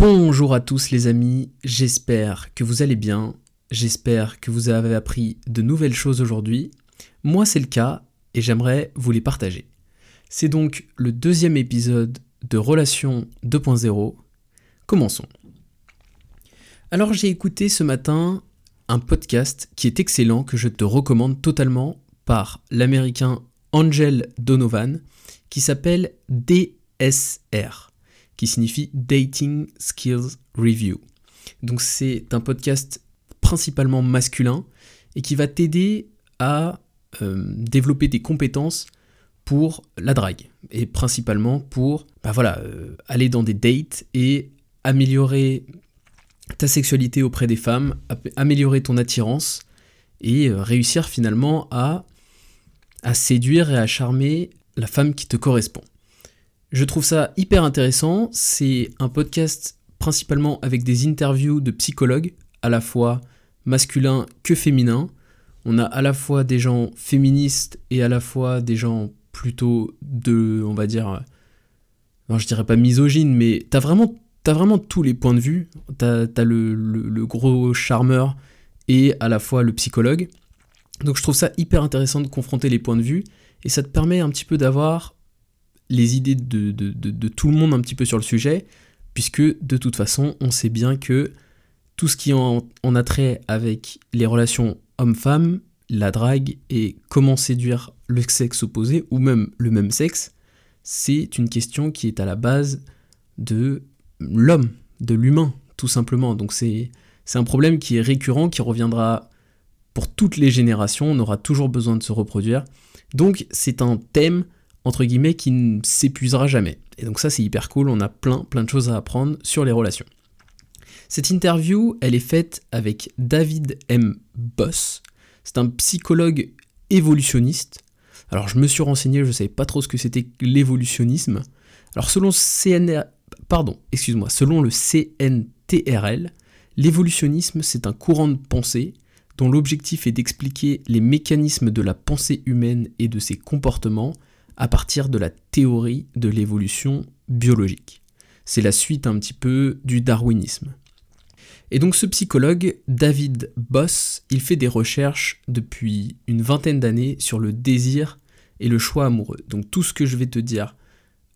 Bonjour à tous les amis, j'espère que vous allez bien, j'espère que vous avez appris de nouvelles choses aujourd'hui. Moi c'est le cas et j'aimerais vous les partager. C'est donc le deuxième épisode de Relation 2.0. Commençons. Alors j'ai écouté ce matin un podcast qui est excellent, que je te recommande totalement, par l'américain Angel Donovan, qui s'appelle DSR qui signifie Dating Skills Review. Donc c'est un podcast principalement masculin et qui va t'aider à euh, développer des compétences pour la drague et principalement pour bah voilà, euh, aller dans des dates et améliorer ta sexualité auprès des femmes, améliorer ton attirance et euh, réussir finalement à, à séduire et à charmer la femme qui te correspond. Je trouve ça hyper intéressant. C'est un podcast principalement avec des interviews de psychologues, à la fois masculins que féminins. On a à la fois des gens féministes et à la fois des gens plutôt de, on va dire, non, je dirais pas misogyne, mais t'as vraiment, as vraiment tous les points de vue. T'as as le, le, gros charmeur et à la fois le psychologue. Donc je trouve ça hyper intéressant de confronter les points de vue et ça te permet un petit peu d'avoir les idées de, tout le monde un petit peu sur le sujet, puisque de toute façon, on sait bien que tout ce qui en, a trait avec les relations homme-femme, la drague et comment séduire le sexe opposé ou même le même sexe, c'est une question qui est à la base de l'homme, de l'humain, tout simplement. Donc c'est un problème qui est récurrent, qui reviendra pour toutes les générations, on aura toujours besoin de se reproduire. Donc c'est un thème entre guillemets, qui ne s'épuisera jamais. Et donc ça, c'est hyper cool, on a plein, plein de choses à apprendre sur les relations. Cette interview, elle est faite avec David M. Boss. C'est un psychologue évolutionniste. Alors je me suis renseigné, je ne savais pas trop ce que c'était l'évolutionnisme. Alors selon le CNTRL, l'évolutionnisme c'est un courant de pensée dont l'objectif est d'expliquer les mécanismes de la pensée humaine et de ses comportements à partir de la théorie de l'évolution biologique. C'est la suite un petit peu du darwinisme. Et donc ce psychologue, David Boss, il fait des recherches depuis une vingtaine d'années sur le désir et le choix amoureux. Donc tout ce que je vais te dire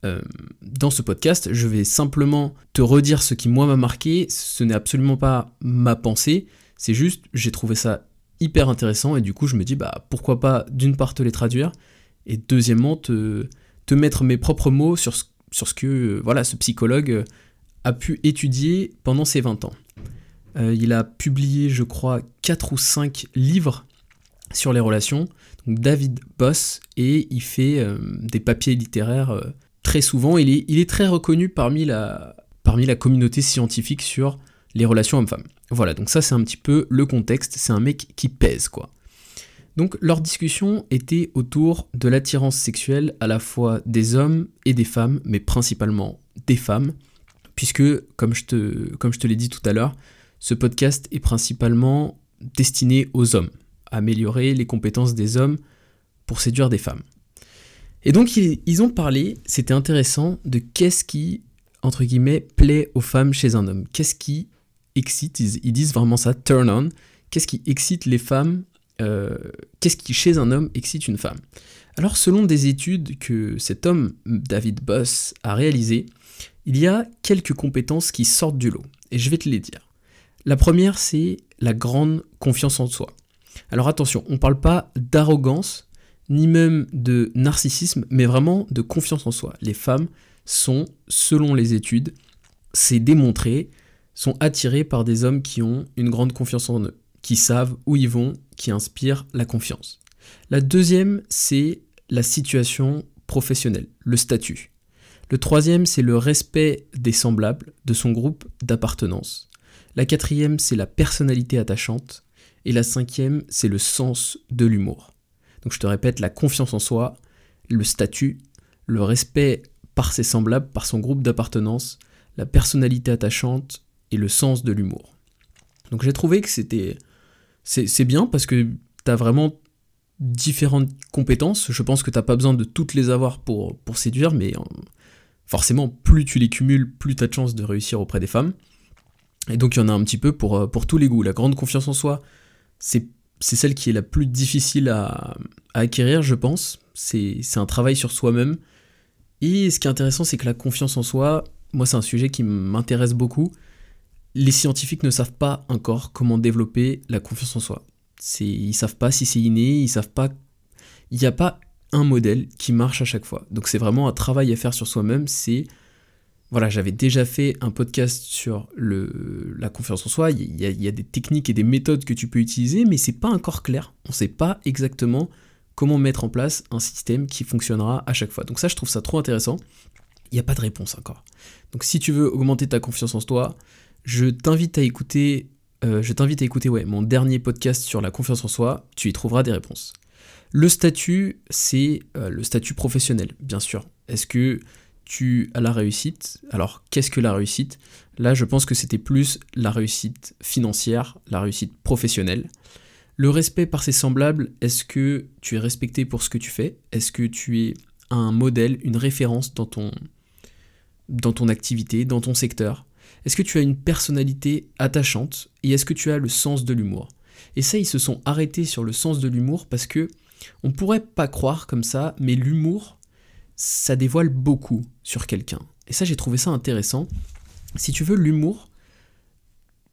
euh, dans ce podcast, je vais simplement te redire ce qui moi m'a marqué, ce n'est absolument pas ma pensée, c'est juste j'ai trouvé ça hyper intéressant et du coup je me dis bah pourquoi pas d'une part te les traduire et deuxièmement te, mettre mes propres mots sur ce, sur ce que euh, voilà, ce psychologue euh, a pu étudier pendant ses 20 ans. Euh, il a publié, je crois, 4 ou 5 livres sur les relations, donc David Boss, et il fait des papiers littéraires très souvent. Il est, il est très reconnu parmi la, parmi la communauté scientifique sur les relations hommes-femmes. Voilà, donc ça c'est un petit peu le contexte, c'est un mec qui pèse quoi. Donc leur discussion était autour de l'attirance sexuelle à la fois des hommes et des femmes, mais principalement des femmes, puisque, comme je te, comme je te l'ai dit tout à l'heure, ce podcast est principalement destiné aux hommes, à améliorer les compétences des hommes pour séduire des femmes. Et donc ils, ont parlé, c'était intéressant, de qu'est-ce qui, entre guillemets, plaît aux femmes chez un homme. Qu'est-ce qui excite, ils disent vraiment ça, turn on, qu'est-ce qui excite les femmes euh, qu'est-ce qui chez un homme excite une femme? Alors selon des études que cet homme, David Boss, a réalisées, il y a quelques compétences qui sortent du lot, et je vais te les dire. La première, c'est la grande confiance en soi. Alors attention, on ne parle pas d'arrogance, ni même de narcissisme, mais vraiment de confiance en soi. Les femmes sont, selon les études, c'est démontré, sont attirées par des hommes qui ont une grande confiance en eux qui savent où ils vont, qui inspirent la confiance. La deuxième, c'est la situation professionnelle, le statut. Le troisième, c'est le respect des semblables, de son groupe d'appartenance. La quatrième, c'est la personnalité attachante. Et la cinquième, c'est le sens de l'humour. Donc je te répète, la confiance en soi, le statut, le respect par ses semblables, par son groupe d'appartenance, la personnalité attachante et le sens de l'humour. Donc j'ai trouvé que c'était c'est bien parce que tu as vraiment différentes compétences. Je pense que tu pas besoin de toutes les avoir pour, pour séduire, mais forcément, plus tu les cumules, plus tu as de chances de réussir auprès des femmes. Et donc il y en a un petit peu pour, euh, pour tous les goûts. La grande confiance en soi, c'est celle qui est la plus difficile à, acquérir, je pense. C'est un travail sur soi-même. Et ce qui est intéressant, c'est que la confiance en soi, moi c'est un sujet qui m'intéresse beaucoup. Les scientifiques ne savent pas encore comment développer la confiance en soi. Ils savent pas si c'est inné, ils savent pas. Il n'y a pas un modèle qui marche à chaque fois. Donc c'est vraiment un travail à faire sur soi-même. C'est voilà, j'avais déjà fait un podcast sur la confiance en soi. Il y, a, il y, a, des techniques et des méthodes que tu peux utiliser, mais c'est pas encore clair. On ne sait pas exactement comment mettre en place un système qui fonctionnera à chaque fois. Donc ça, je trouve ça trop intéressant. Il n'y a pas de réponse encore. Donc si tu veux augmenter ta confiance en toi, je t'invite à écouter, euh, je t'invite à écouter mon dernier podcast sur la confiance en soi. Tu y trouveras des réponses. Le statut, c'est euh, le statut professionnel, bien sûr. Est-ce que tu as la réussite? Alors, qu'est-ce que la réussite? Là, je pense que c'était plus la réussite financière, la réussite professionnelle. Le respect par ses semblables, est-ce que tu es respecté pour ce que tu fais? Est-ce que tu es un modèle, une référence dans ton activité, dans ton secteur? Est-ce que tu as une personnalité attachante Et est-ce que tu as le sens de l'humour? Et ça, ils se sont arrêtés sur le sens de l'humour parce que on pourrait pas croire comme ça, mais l'humour, ça dévoile beaucoup sur quelqu'un. Et ça, j'ai trouvé ça intéressant. Si tu veux, l'humour,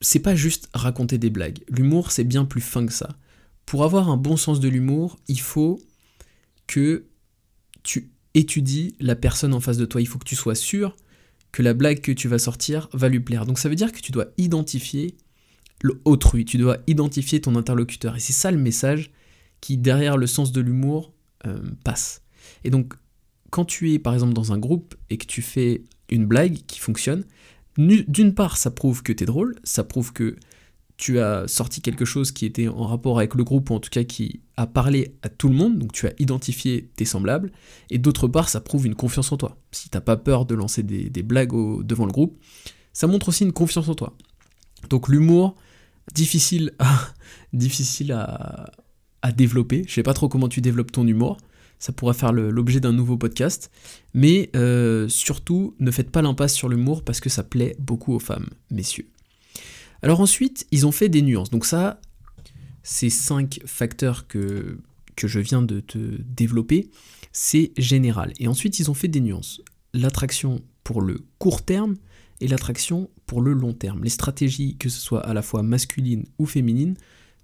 c'est pas juste raconter des blagues. L'humour, c'est bien plus fin que ça. Pour avoir un bon sens de l'humour, il faut que tu étudies la personne en face de toi. Il faut que tu sois sûr que la blague que tu vas sortir va lui plaire. Donc ça veut dire que tu dois identifier l'autrui, tu dois identifier ton interlocuteur. Et c'est ça le message qui, derrière le sens de l'humour, euh, passe. Et donc quand tu es par exemple dans un groupe et que tu fais une blague qui fonctionne, d'une part ça prouve que tu es drôle, ça prouve que tu as sorti quelque chose qui était en rapport avec le groupe, ou en tout cas qui a parlé à tout le monde, donc tu as identifié tes semblables, et d'autre part ça prouve une confiance en toi. Si t'as pas peur de lancer des, blagues devant le groupe, ça montre aussi une confiance en toi. Donc l'humour, difficile à, développer, je sais pas trop comment tu développes ton humour, ça pourrait faire l'objet d'un nouveau podcast. Mais euh, surtout, ne faites pas l'impasse sur l'humour parce que ça plaît beaucoup aux femmes, messieurs. Alors ensuite, ils ont fait des nuances. Donc ça, ces cinq facteurs que, que je viens de te développer, c'est général. Et ensuite, ils ont fait des nuances. L'attraction pour le court terme et l'attraction pour le long terme. Les stratégies, que ce soit à la fois masculine ou féminine,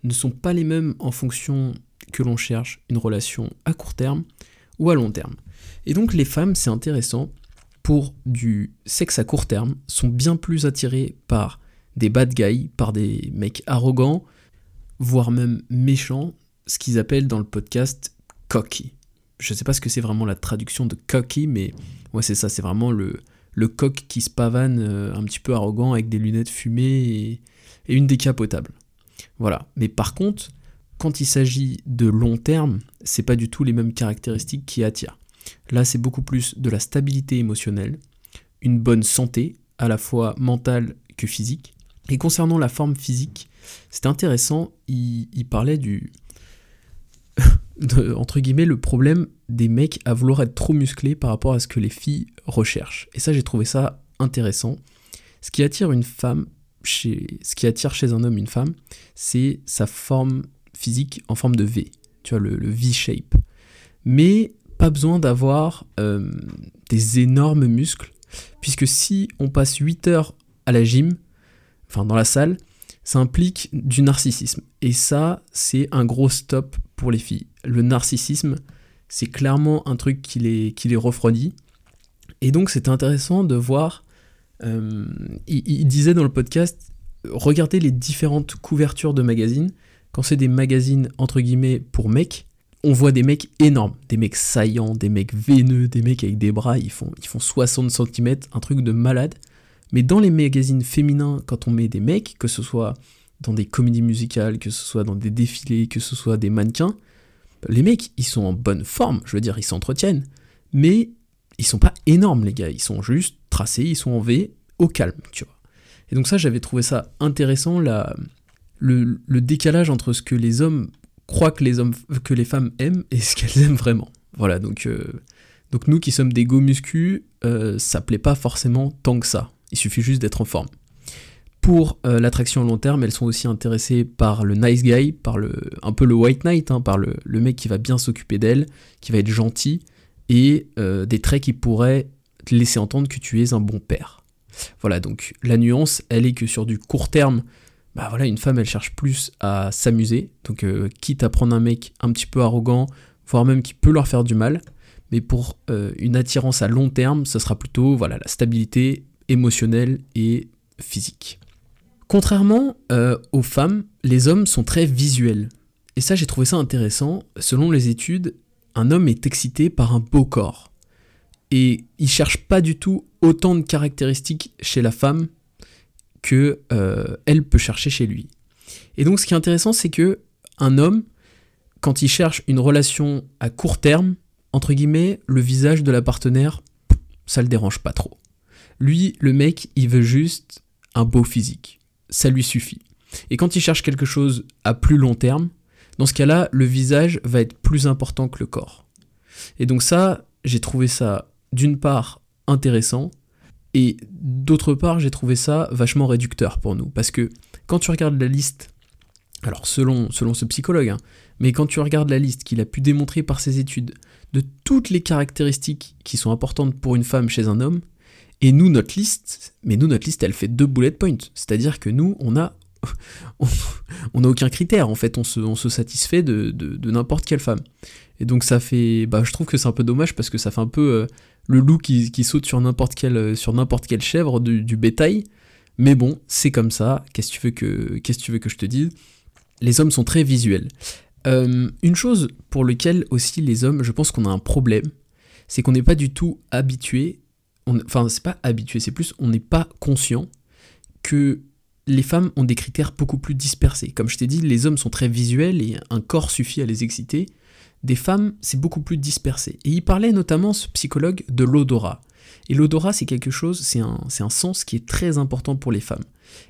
ne sont pas les mêmes en fonction que l'on cherche une relation à court terme ou à long terme. Et donc les femmes, c'est intéressant, pour du sexe à court terme, sont bien plus attirées par des bad guys, par des mecs arrogants, voire même méchants, ce qu'ils appellent dans le podcast cocky. Je sais pas ce que c'est vraiment la traduction de cocky, mais ouais c'est ça, c'est vraiment le, le coq qui se pavane euh, un petit peu arrogant avec des lunettes fumées et, et une décapotable. Voilà. Mais par contre, quand il s'agit de long terme, c'est pas du tout les mêmes caractéristiques qui attirent. Là, c'est beaucoup plus de la stabilité émotionnelle, une bonne santé, à la fois mentale que physique. Et concernant la forme physique, c'était intéressant, il, parlait du. entre guillemets, le problème des mecs à vouloir être trop musclés par rapport à ce que les filles recherchent. Et ça, j'ai trouvé ça intéressant. Ce qui attire une femme, chez, ce qui attire chez un homme une femme, c'est sa forme physique en forme de V, tu vois, le, V-shape. Mais pas besoin d'avoir euh, des énormes muscles, puisque si on passe 8 heures à la gym, enfin dans la salle, ça implique du narcissisme. Et ça, c'est un gros stop pour les filles. Le narcissisme, c'est clairement un truc qui les, qui les refroidit. Et donc c'est intéressant de voir, euh, il, disait dans le podcast, regardez les différentes couvertures de magazines quand c'est des magazines entre guillemets pour mecs, on voit des mecs énormes, des mecs saillants, des mecs veineux, des mecs avec des bras, ils font, ils font 60 cm, un truc de malade. Mais dans les magazines féminins, quand on met des mecs, que ce soit dans des comédies musicales, que ce soit dans des défilés, que ce soit des mannequins, les mecs, ils sont en bonne forme, je veux dire, ils s'entretiennent, mais ils sont pas énormes, les gars, ils sont juste tracés, ils sont en V, au calme, tu vois. Et donc ça, j'avais trouvé ça intéressant, la, le, décalage entre ce que les hommes croient que les, hommes, que les femmes aiment et ce qu'elles aiment vraiment. Voilà, donc, euh, Donc nous qui sommes des go muscu, euh, ça plaît pas forcément tant que ça. Il suffit juste d'être en forme. Pour euh, l'attraction à long terme, elles sont aussi intéressées par le nice guy, par le, un peu le white knight, hein, par le, mec qui va bien s'occuper d'elle, qui va être gentil, et euh, des traits qui pourraient te laisser entendre que tu es un bon père. Voilà, donc la nuance, elle est que sur du court terme, bah voilà, une femme, elle cherche plus à s'amuser, donc quitte à prendre un mec un petit peu arrogant, voire même qui peut leur faire du mal, mais pour euh, une attirance à long terme, ce sera plutôt voilà, la stabilité émotionnelle et physique. Contrairement euh, aux femmes, les hommes sont très visuels. Et ça, j'ai trouvé ça intéressant. Selon les études, un homme est excité par un beau corps. Et il cherche pas du tout autant de caractéristiques chez la femme que euh, elle peut chercher chez lui. Et donc, ce qui est intéressant, c'est que un homme, quand il cherche une relation à court terme, entre guillemets, le visage de la partenaire, ça le dérange pas trop. Lui, le mec, il veut juste un beau physique. Ça lui suffit. Et quand il cherche quelque chose à plus long terme, dans ce cas-là, le visage va être plus important que le corps. Et donc ça, j'ai trouvé ça d'une part intéressant, et d'autre part, j'ai trouvé ça vachement réducteur pour nous. Parce que quand tu regardes la liste, alors selon, selon ce psychologue, hein, mais quand tu regardes la liste qu'il a pu démontrer par ses études de toutes les caractéristiques qui sont importantes pour une femme chez un homme, et nous, notre liste, mais nous, notre liste, elle fait deux bullet points. C'est-à-dire que nous, on a, on n'a aucun critère, en fait, on se, satisfait de, n'importe quelle femme. Et donc ça fait, bah, je trouve que c'est un peu dommage parce que ça fait un peu euh, le loup qui, saute sur n'importe quelle, sur n'importe quelle chèvre du, bétail. Mais bon, c'est comme ça. Qu'est-ce que tu veux que, qu'est-ce que tu veux que je te dise? Les hommes sont très visuels. Euh, une chose pour laquelle aussi les hommes, je pense qu'on a un problème, c'est qu'on n'est pas du tout habitué, enfin c'est pas habitué, c'est plus on n'est pas conscient que les femmes ont des critères beaucoup plus dispersés. Comme je t'ai dit, les hommes sont très visuels et un corps suffit à les exciter. Des femmes, c'est beaucoup plus dispersé. Et il parlait notamment, ce psychologue, de l'odorat. Et l'odorat, c'est quelque chose, c'est un, un sens qui est très important pour les femmes.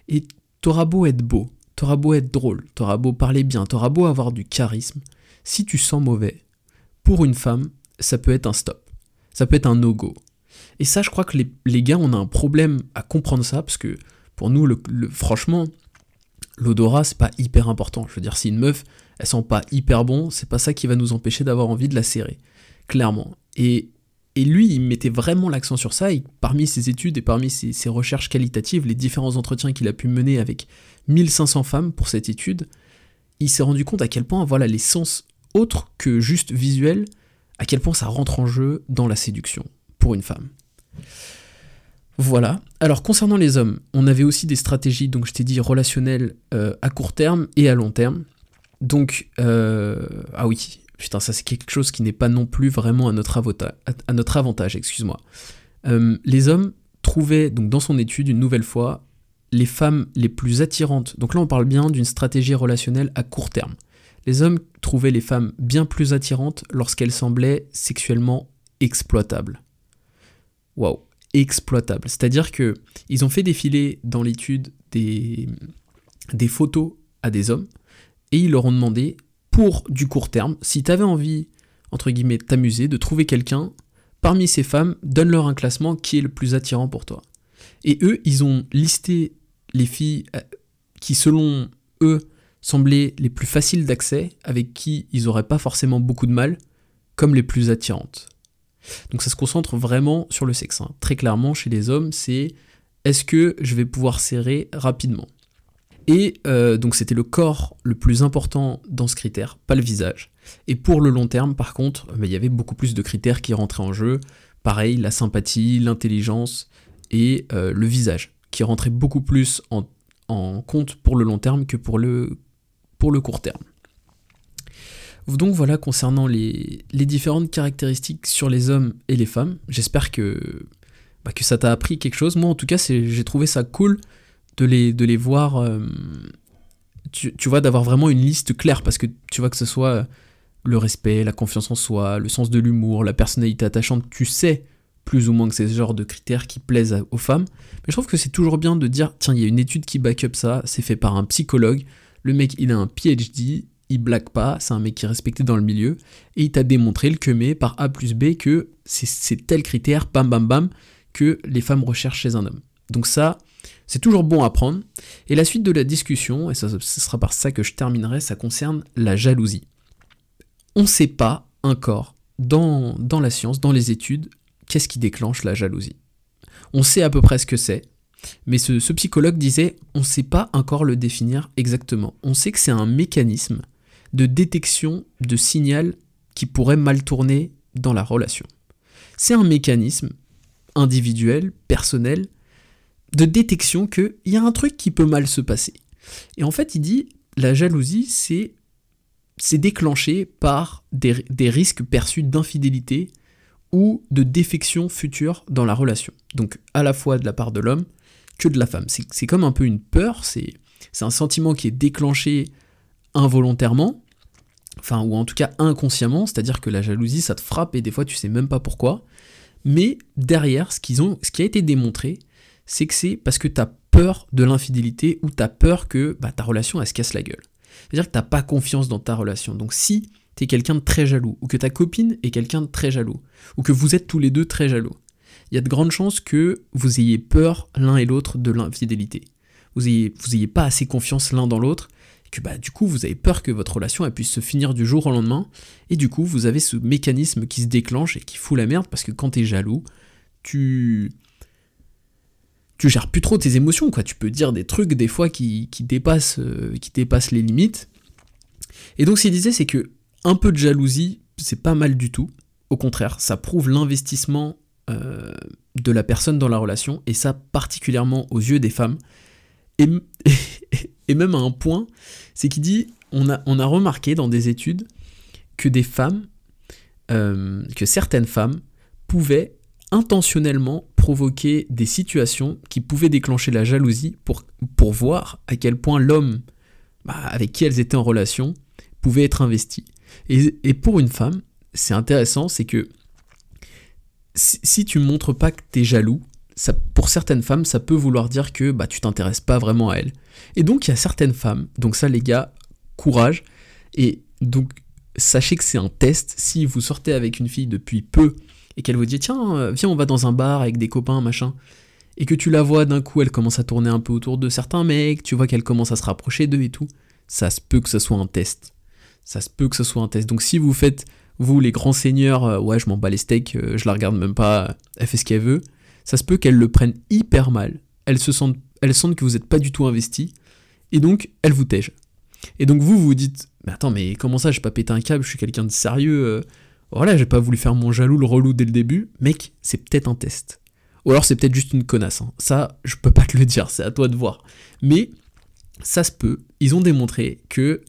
Et t'auras beau être beau, T'auras beau être drôle, t'auras beau parler bien, t'auras beau avoir du charisme, si tu sens mauvais, pour une femme, ça peut être un stop. Ça peut être un no-go. Et ça, je crois que les, gars, on a un problème à comprendre ça, parce que pour nous, le, franchement, l'odorat, c'est pas hyper important. Je veux dire, si une meuf, elle sent pas hyper bon, c'est pas ça qui va nous empêcher d'avoir envie de la serrer. Clairement. Et et lui, il mettait vraiment l'accent sur ça, et parmi ses études et parmi ses, recherches qualitatives, les différents entretiens qu'il a pu mener avec 1500 femmes pour cette étude, il s'est rendu compte à quel point voilà, les sens autres que juste visuels, à quel point ça rentre en jeu dans la séduction une femme. Voilà. Alors concernant les hommes, on avait aussi des stratégies, donc je t'ai dit relationnelles euh, à court terme et à long terme. Donc, euh, ah oui, Putain, ça c'est quelque chose qui n'est pas non plus vraiment à notre, à notre avantage, excuse-moi. Euh, les hommes trouvaient, donc dans son étude, une nouvelle fois, les femmes les plus attirantes. Donc là, on parle bien d'une stratégie relationnelle à court terme. Les hommes trouvaient les femmes bien plus attirantes lorsqu'elles semblaient sexuellement exploitables. Waouh, exploitables. C'est-à-dire que ils ont fait défiler dans l'étude des, des photos à des hommes et ils leur ont demandé pour du court terme, si tu avais envie, entre guillemets, de t'amuser, de trouver quelqu'un, parmi ces femmes, donne-leur un classement qui est le plus attirant pour toi. Et eux, ils ont listé les filles euh, qui, selon eux, semblaient les plus faciles d'accès, avec qui ils n'auraient pas forcément beaucoup de mal, comme les plus attirantes. Donc ça se concentre vraiment sur le sexe. Hein. Très clairement, chez les hommes, c'est est-ce que je vais pouvoir serrer rapidement? Et euh, donc c'était le corps le plus important dans ce critère, pas le visage. Et pour le long terme, par contre, bah, il y avait beaucoup plus de critères qui rentraient en jeu. Pareil, la sympathie, l'intelligence et euh, le visage, qui rentraient beaucoup plus en, compte pour le long terme que pour le court terme. Donc voilà concernant les, différentes caractéristiques sur les hommes et les femmes. J'espère que, bah, que ça t'a appris quelque chose. Moi en tout cas j'ai trouvé ça cool de les, voir, euh, tu, vois, d'avoir vraiment une liste claire, parce que tu vois que ce soit le respect, la confiance en soi, le sens de l'humour, la personnalité attachante, tu sais plus ou moins que c'est ce genre de critères qui plaisent aux femmes. Mais je trouve que c'est toujours bien de dire, tiens, il y a une étude qui back up ça, c'est fait par un psychologue, le mec il a un PhD, il blague pas, c'est un mec qui est respecté dans le milieu, et il t'a démontré le que mais par A plus B que c'est tel critère, bam bam bam, que les femmes recherchent chez un homme. Donc ça, c'est toujours bon à prendre. Et la suite de la discussion, et ce sera par ça que je terminerai, ça concerne la jalousie. On ne sait pas encore, dans, la science, dans les études, qu'est-ce qui déclenche la jalousie. On sait à peu près ce que c'est, mais ce, psychologue disait, on ne sait pas encore le définir exactement. On sait que c'est un mécanisme de détection de signal qui pourrait mal tourner dans la relation. C'est un mécanisme individuel, personnel, de détection qu'il y a un truc qui peut mal se passer. Et en fait, il dit, la jalousie, c'est c'est déclenché par des, des risques perçus d'infidélité ou de défection future dans la relation. Donc à la fois de la part de l'homme que de la femme. C'est comme un peu une peur, c'est un sentiment qui est déclenché involontairement, enfin ou en tout cas inconsciemment, c'est-à-dire que la jalousie ça te frappe et des fois tu sais même pas pourquoi. Mais derrière, ce, qu'ils ont, ce qui a été démontré, c'est que c'est parce que tu as peur de l'infidélité ou tu as peur que bah, ta relation elle se casse la gueule. C'est-à-dire que tu n'as pas confiance dans ta relation. Donc si tu es quelqu'un de très jaloux, ou que ta copine est quelqu'un de très jaloux, ou que vous êtes tous les deux très jaloux, il y a de grandes chances que vous ayez peur l'un et l'autre de l'infidélité. Vous n'ayez vous ayez pas assez confiance l'un dans l'autre, que bah, du coup vous avez peur que votre relation elle puisse se finir du jour au lendemain, et du coup vous avez ce mécanisme qui se déclenche et qui fout la merde, parce que quand tu es jaloux, tu tu gères plus trop tes émotions, quoi. Tu peux dire des trucs des fois qui, dépassent, euh, qui dépassent les limites. Et donc, ce qu'il disait, c'est que un peu de jalousie, c'est pas mal du tout. Au contraire, ça prouve l'investissement euh, de la personne dans la relation, et ça particulièrement aux yeux des femmes. même à un point, c'est qu'il dit, on a, on a remarqué dans des études que des femmes, euh, que certaines femmes pouvaient intentionnellement provoquer des situations qui pouvaient déclencher la jalousie pour, pour voir à quel point l'homme bah, avec qui elles étaient en relation pouvait être investi. Et, pour une femme, c'est intéressant, c'est que si, tu tu montres pas que tu es jaloux, pour certaines femmes, ça peut vouloir dire que bah, tu t'intéresses pas vraiment à elles. Et donc il y a certaines femmes, donc ça les gars, courage, et donc sachez que c'est un test, si vous sortez avec une fille depuis peu, et qu'elle vous dit tiens, euh, viens, on va dans un bar avec des copains, machin, et que tu la vois d'un coup, elle commence à tourner un peu autour de certains mecs, tu vois qu'elle commence à se rapprocher d'eux et tout, ça se peut que ce soit un test. Ça se peut que ce soit un test. Donc si vous faites, vous les grands seigneurs, euh, ouais, je m'en bats les steaks, euh, je la regarde même pas, elle fait ce qu'elle veut, ça se peut qu'elle le prenne hyper mal. Elle se sente, elle sente que vous n'êtes pas du tout investi, et donc elle vous tège. Et donc vous, vous dites, mais attends, mais comment ça, j'ai pas pété un câble, je suis quelqu'un de sérieux, voilà, j'ai pas voulu faire mon jaloux, le relou dès le début. Mec, c'est peut-être un test. Ou alors c'est peut-être juste une connasse. Hein. Ça, je peux pas te le dire, c'est à toi de voir. Mais ça se peut. Ils ont démontré que,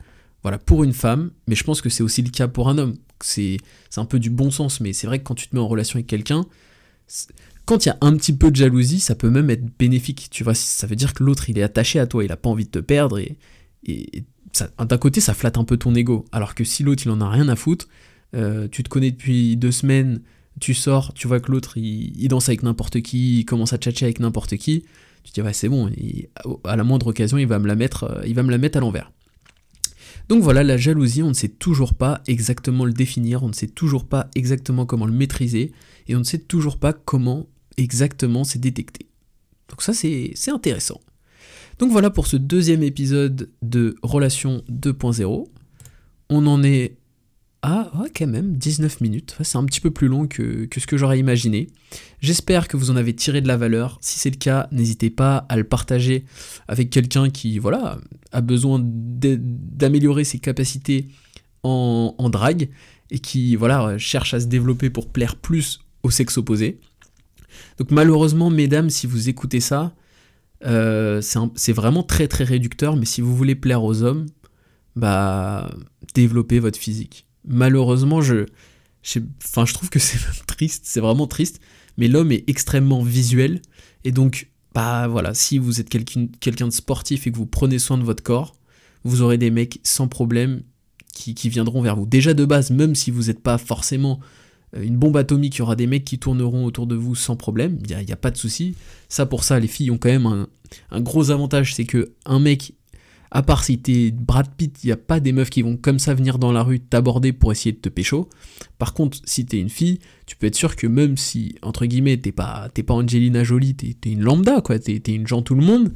voilà, pour une femme, mais je pense que c'est aussi le cas pour un homme. C'est un peu du bon sens, mais c'est vrai que quand tu te mets en relation avec quelqu'un, quand il y a un petit peu de jalousie, ça peut même être bénéfique. Tu vois, ça veut dire que l'autre, il est attaché à toi, il a pas envie de te perdre et, d'un côté, ça flatte un peu ton ego. Alors que si l'autre, il en a rien à foutre, euh, tu te connais depuis deux semaines, tu sors, tu vois que l'autre il, danse avec n'importe qui, il commence à tchatcher avec n'importe qui, tu te dis ouais c'est bon, à la moindre occasion il va me la mettre, euh, il va me la mettre à l'envers. Donc voilà, la jalousie, on ne sait toujours pas exactement le définir, on ne sait toujours pas exactement comment le maîtriser, et on ne sait toujours pas comment exactement c'est détecté. Donc ça c'est intéressant. Donc voilà pour ce deuxième épisode de Relation 2.0. On en est ouais, quand même, 19 minutes. C'est un petit peu plus long que, ce que j'aurais imaginé. J'espère que vous en avez tiré de la valeur. Si c'est le cas, n'hésitez pas à le partager avec quelqu'un qui, voilà, a besoin d'améliorer ses capacités en, en drague et qui, voilà, cherche à se développer pour plaire plus au sexe opposé. Donc malheureusement, mesdames, si vous écoutez ça, euh, c'est vraiment très très réducteur, mais si vous voulez plaire aux hommes, bah développez votre physique malheureusement, je, je trouve que c'est triste, c'est vraiment triste, mais l'homme est extrêmement visuel, et donc, bah voilà, si vous êtes quelqu'un de sportif et que vous prenez soin de votre corps, vous aurez des mecs sans problème qui, viendront vers vous. Déjà de base, même si vous n'êtes pas forcément une bombe atomique, il y aura des mecs qui tourneront autour de vous sans problème, il n'y a, pas de souci. Ça pour ça, les filles ont quand même un, un gros avantage, c'est que un mec À part si t'es Brad Pitt, il n'y a pas des meufs qui vont comme ça venir dans la rue t'aborder pour essayer de te pécho. Par contre, si t'es une fille, tu peux être sûr que même si, entre guillemets, t'es pas, t'es pas Angelina Jolie, t'es, es une lambda, quoi, t'es, es une gens tout le monde,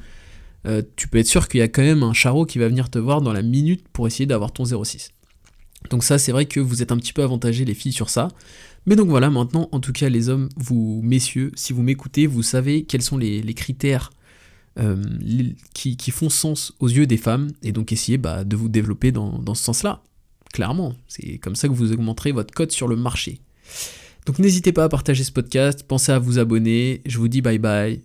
euh, tu peux être sûr qu'il y a quand même un charreau qui va venir te voir dans la minute pour essayer d'avoir ton 06. Donc ça, c'est vrai que vous êtes un petit peu avantagés les filles sur ça. Mais donc voilà, maintenant, en tout cas, les hommes, vous, messieurs, si vous m'écoutez, vous savez quels sont les, critères euh, qui, font sens aux yeux des femmes, et donc essayez bah, de vous développer dans, ce sens-là. Clairement, c'est comme ça que vous augmenterez votre cote sur le marché. Donc n'hésitez pas à partager ce podcast, pensez à vous abonner, je vous dis bye bye,